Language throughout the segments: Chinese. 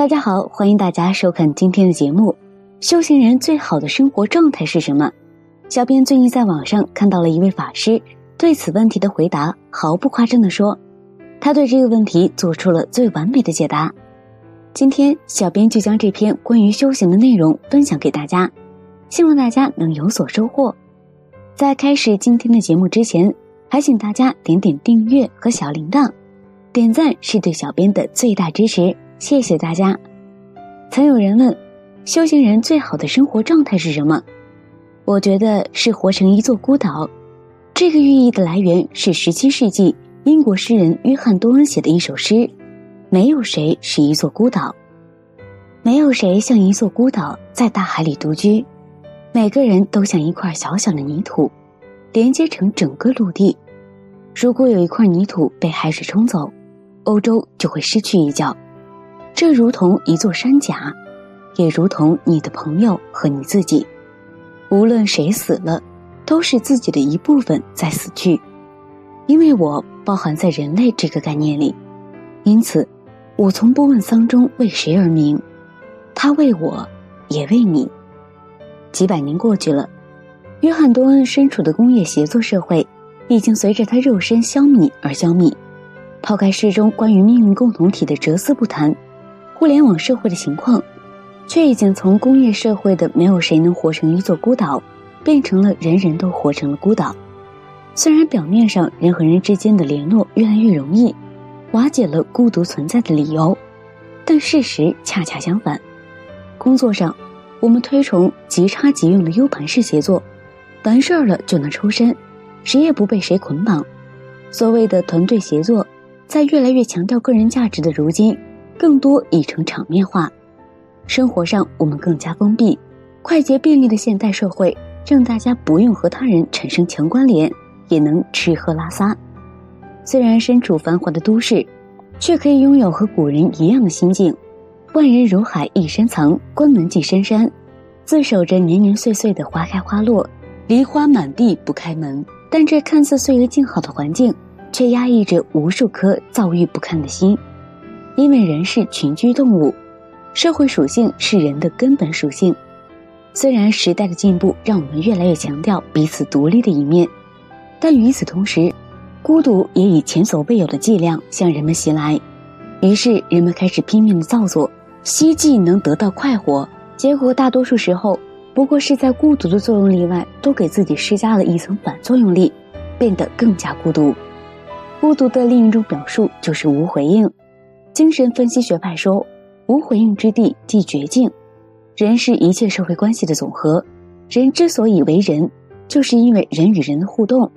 大家好，欢迎大家收看今天的节目。修行人最好的生活状态是什么？小编最近在网上看到了一位法师对此问题的回答，毫不夸张的说，他对这个问题做出了最完美的解答。今天，小编就将这篇关于修行的内容分享给大家，希望大家能有所收获。在开始今天的节目之前，还请大家点点订阅和小铃铛，点赞是对小编的最大支持。谢谢大家。曾有人问，修行人最好的生活状态是什么？我觉得是活成一座孤岛。这个寓意的来源是十七世纪英国诗人约翰多恩写的一首诗：“没有谁是一座孤岛，没有谁像一座孤岛在大海里独居，每个人都像一块小小的泥土，连接成整个陆地。如果有一块泥土被海水冲走，欧洲就会失去一角。”这如同一座山甲，也如同你的朋友和你自己。无论谁死了，都是自己的一部分在死去。因为我包含在人类这个概念里，因此，我从不问丧钟为谁而鸣，他为我，也为你。几百年过去了，约翰多恩身处的工业协作社会，已经随着他肉身消弭而消弭。抛开诗中关于命运共同体的哲思不谈。互联网社会的情况，却已经从工业社会的没有谁能活成一座孤岛，变成了人人都活成了孤岛。虽然表面上人和人之间的联络越来越容易，瓦解了孤独存在的理由，但事实恰恰相反。工作上，我们推崇即插即用的 U 盘式协作，完事儿了就能抽身，谁也不被谁捆绑。所谓的团队协作，在越来越强调个人价值的如今。更多已成场面化，生活上我们更加封闭，快捷便利的现代社会让大家不用和他人产生强关联，也能吃喝拉撒。虽然身处繁华的都市，却可以拥有和古人一样的心境。万人如海一深藏，关门进深山，自守着年年岁岁的花开花落，梨花满地不开门。但这看似岁月静好的环境，却压抑着无数颗躁郁不堪的心。因为人是群居动物，社会属性是人的根本属性。虽然时代的进步让我们越来越强调彼此独立的一面，但与此同时，孤独也以前所未有的剂量向人们袭来。于是，人们开始拼命的造作，希冀能得到快活。结果，大多数时候不过是在孤独的作用力外，都给自己施加了一层反作用力，变得更加孤独。孤独的另一种表述就是无回应。精神分析学派说，无回应之地即绝境。人是一切社会关系的总和，人之所以为人，就是因为人与人的互动。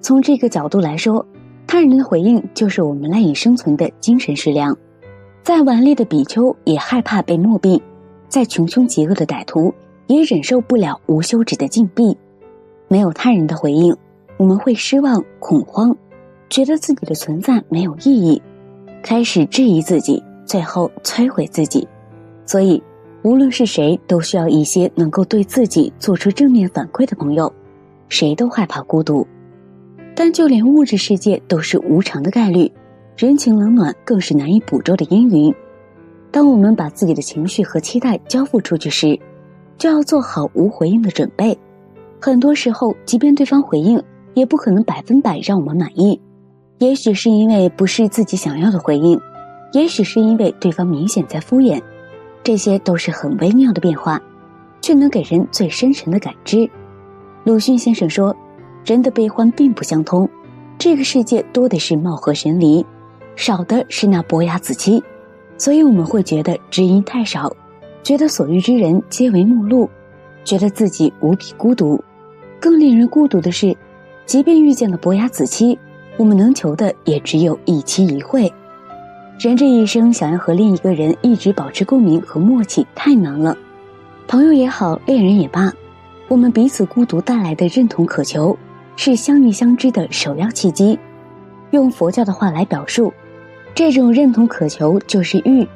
从这个角度来说，他人的回应就是我们赖以生存的精神食粮。再顽劣的比丘也害怕被墨毙，再穷凶极恶的歹徒也忍受不了无休止的禁闭。没有他人的回应，我们会失望、恐慌，觉得自己的存在没有意义。开始质疑自己，最后摧毁自己，所以，无论是谁，都需要一些能够对自己做出正面反馈的朋友。谁都害怕孤独，但就连物质世界都是无常的概率，人情冷暖更是难以捕捉的阴云。当我们把自己的情绪和期待交付出去时，就要做好无回应的准备。很多时候，即便对方回应，也不可能百分百让我们满意。也许是因为不是自己想要的回应，也许是因为对方明显在敷衍，这些都是很微妙的变化，却能给人最深沉的感知。鲁迅先生说：“人的悲欢并不相通，这个世界多的是貌合神离，少的是那伯牙子期，所以我们会觉得知音太少，觉得所遇之人皆为陌路，觉得自己无比孤独。更令人孤独的是，即便遇见了伯牙子期。”我们能求的也只有一期一会，人这一生想要和另一个人一直保持共鸣和默契太难了。朋友也好，恋人也罢，我们彼此孤独带来的认同渴求，是相遇相知的首要契机。用佛教的话来表述，这种认同渴求就是欲，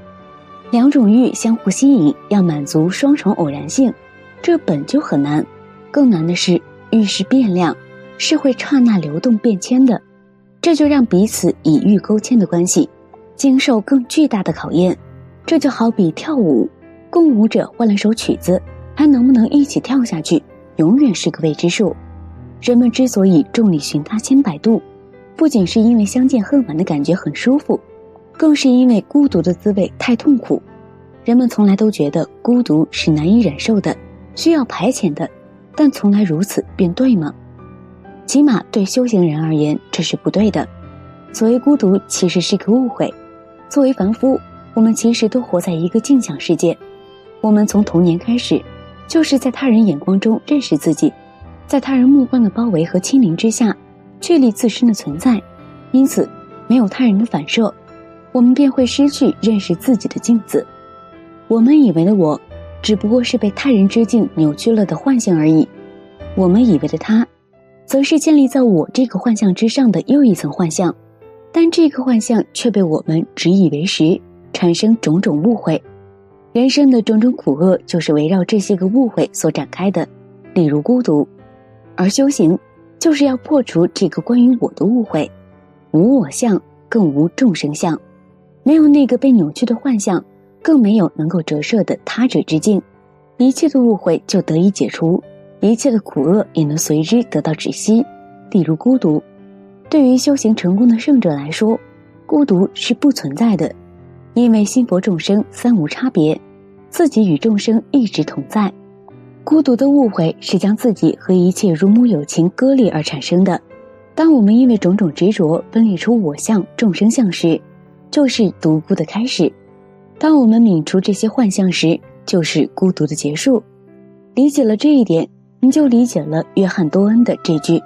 两种欲相互吸引，要满足双重偶然性，这本就很难。更难的是，欲是变量，是会刹那流动变迁的。这就让彼此以欲勾牵的关系，经受更巨大的考验。这就好比跳舞，共舞者换了首曲子，还能不能一起跳下去，永远是个未知数。人们之所以众里寻他千百度，不仅是因为相见恨晚的感觉很舒服，更是因为孤独的滋味太痛苦。人们从来都觉得孤独是难以忍受的，需要排遣的，但从来如此便对吗？起码对修行人而言，这是不对的。所谓孤独，其实是个误会。作为凡夫。我们其实都活在一个镜像世界，我们从童年开始，就是在他人眼光中认识自己，在他人目光的包围和亲临之下，确立自身的存在。因此，没有他人的反射，我们便会失去认识自己的镜子。我们以为的我，只不过是被他人之镜扭曲了的幻象而已；我们以为的他，则是建立在我这个幻象之上的又一层幻象。但这个幻象却被我们执以为实。产生种种误会，人生的种种苦厄就是围绕这些个误会所展开的。例如孤独，而修行就是要破除这个关于我的误会。无我相，更无众生相，没有那个被扭曲的幻象，更没有能够折射的他者之境，一切的误会就得以解除，一切的苦厄也能随之得到止息。例如孤独，对于修行成功的圣者来说，孤独是不存在的。因为心佛众生三无差别，自己与众生一直同在。孤独的误会是将自己和一切如母有情割裂而产生的。当我们因为种种执着分裂出我相、众生相时，就是独孤的开始；当我们泯除这些幻象时，就是孤独的结束。理解了这一点，你就理解了约翰多恩的这句：“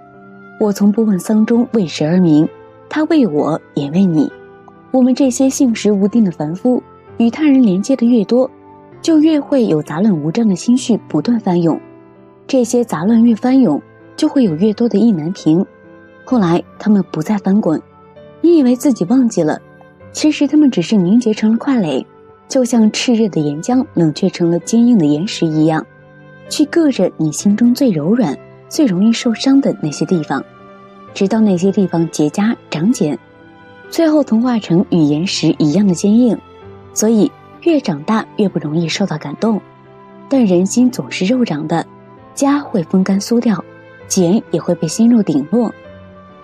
我从不问丧钟为谁而鸣，他为我也为你。”我们这些性识无定的凡夫，与他人连接的越多，就越会有杂乱无章的心绪不断翻涌。这些杂乱越翻涌，就会有越多的意难平。后来他们不再翻滚，你以为自己忘记了，其实他们只是凝结成了块垒，就像炽热的岩浆冷却成了坚硬的岩石一样，去硌着你心中最柔软、最容易受伤的那些地方，直到那些地方结痂长茧。最后同化成与岩石一样的坚硬，所以越长大越不容易受到感动。但人心总是肉长的，痂会风干酥掉，茧也会被心肉顶落。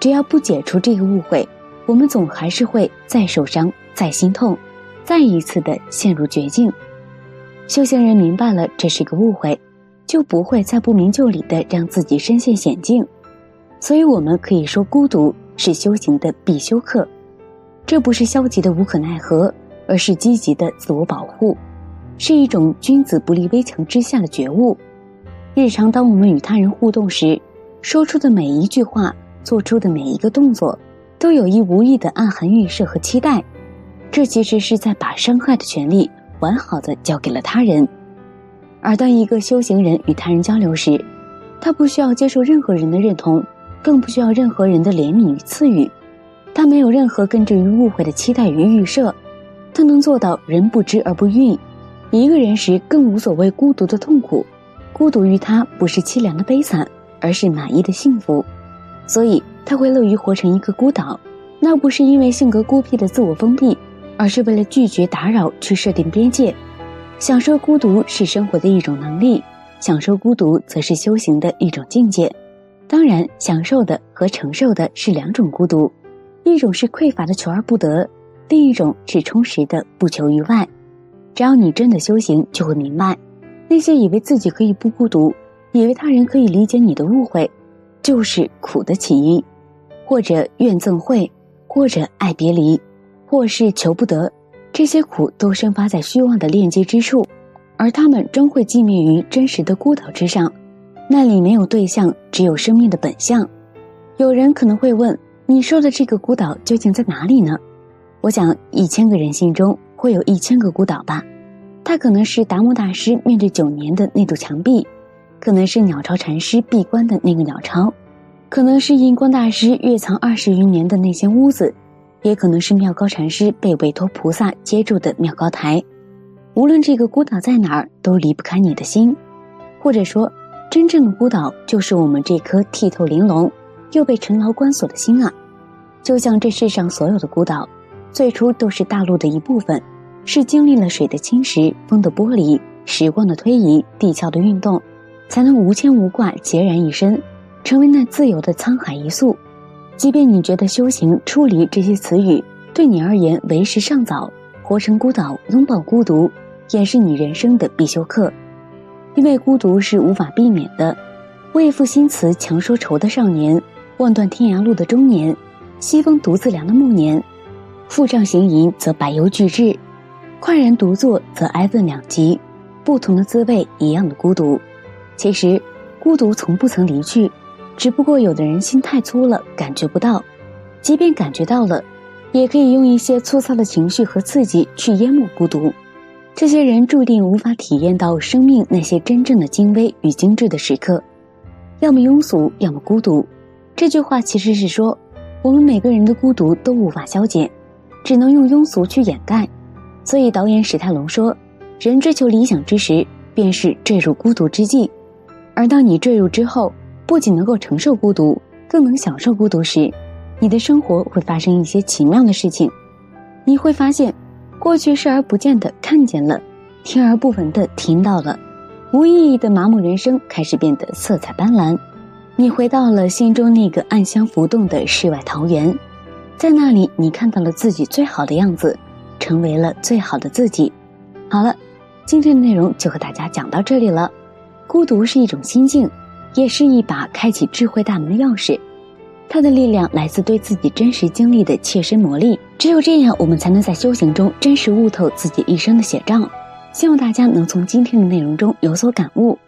只要不解除这个误会，我们总还是会再受伤、再心痛，再一次的陷入绝境。修行人明白了这是个误会，就不会再不明就里的让自己深陷险境。所以，我们可以说，孤独是修行的必修课。这不是消极的无可奈何，而是积极的自我保护，是一种君子不立危墙之下的觉悟。日常，当我们与他人互动时，说出的每一句话，做出的每一个动作，都有意无意的暗含预设和期待。这其实是在把伤害的权利完好的交给了他人。而当一个修行人与他人交流时，他不需要接受任何人的认同，更不需要任何人的怜悯与赐予。他没有任何根植于误会的期待与预设，他能做到人不知而不愠。一个人时更无所谓孤独的痛苦，孤独于他不是凄凉的悲惨，而是满意的幸福。所以他会乐于活成一个孤岛，那不是因为性格孤僻的自我封闭，而是为了拒绝打扰去设定边界。享受孤独是生活的一种能力，享受孤独则是修行的一种境界。当然，享受的和承受的是两种孤独。一种是匮乏的求而不得，另一种是充实的不求于外。只要你真的修行，就会明白，那些以为自己可以不孤独，以为他人可以理解你的误会，就是苦的起因，或者怨憎会，或者爱别离，或是求不得。这些苦都生发在虚妄的链接之处，而他们终会寂灭于真实的孤岛之上，那里没有对象，只有生命的本相。有人可能会问。你说的这个孤岛究竟在哪里呢？我想，一千个人心中会有一千个孤岛吧。它可能是达摩大师面对九年的那堵墙壁，可能是鸟巢禅师闭关的那个鸟巢，可能是印光大师月藏二十余年的那间屋子，也可能是妙高禅师被委托菩萨接住的妙高台。无论这个孤岛在哪儿，都离不开你的心。或者说，真正的孤岛就是我们这颗剔透玲珑。又被沉牢关锁的心啊，就像这世上所有的孤岛，最初都是大陆的一部分，是经历了水的侵蚀、风的剥离、时光的推移、地壳的运动，才能无牵无挂、孑然一身，成为那自由的沧海一粟。即便你觉得修行、出离这些词语对你而言为时尚早，活成孤岛，拥抱孤独，也是你人生的必修课。因为孤独是无法避免的。为赋新词强说愁的少年，望断天涯路的中年，西风独自凉的暮年，负杖行吟则百忧俱至，快然独坐则哀愤两极，不同的滋味，一样的孤独。其实，孤独从不曾离去。只不过有的人心太粗了，感觉不到；即便感觉到了，也可以用一些粗糙的情绪和刺激去淹没孤独。这些人注定无法体验到生命那些真正的精微与精致的时刻，要么庸俗，要么孤独。这句话其实是说，我们每个人的孤独都无法消减，只能用庸俗去掩盖。所以导演史泰龙说：“人追求理想之时，便是坠入孤独之际；而当你坠入之后。”不仅能够承受孤独，更能享受孤独时，你的生活会发生一些奇妙的事情。你会发现，过去视而不见的看见了，听而不闻的听到了，无意义的麻木人生开始变得色彩斑斓。你回到了心中那个暗香浮动的世外桃源，在那里，你看到了自己最好的样子，成为了最好的自己。好了，今天的内容就和大家讲到这里了。孤独是一种心境。也是一把开启智慧大门的钥匙，它的力量来自对自己真实经历的切身磨砺。只有这样，我们才能在修行中真实悟透自己一生的写照。希望大家能从今天的内容中有所感悟，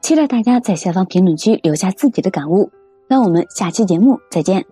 期待大家在下方评论区留下自己的感悟。那我们下期节目再见。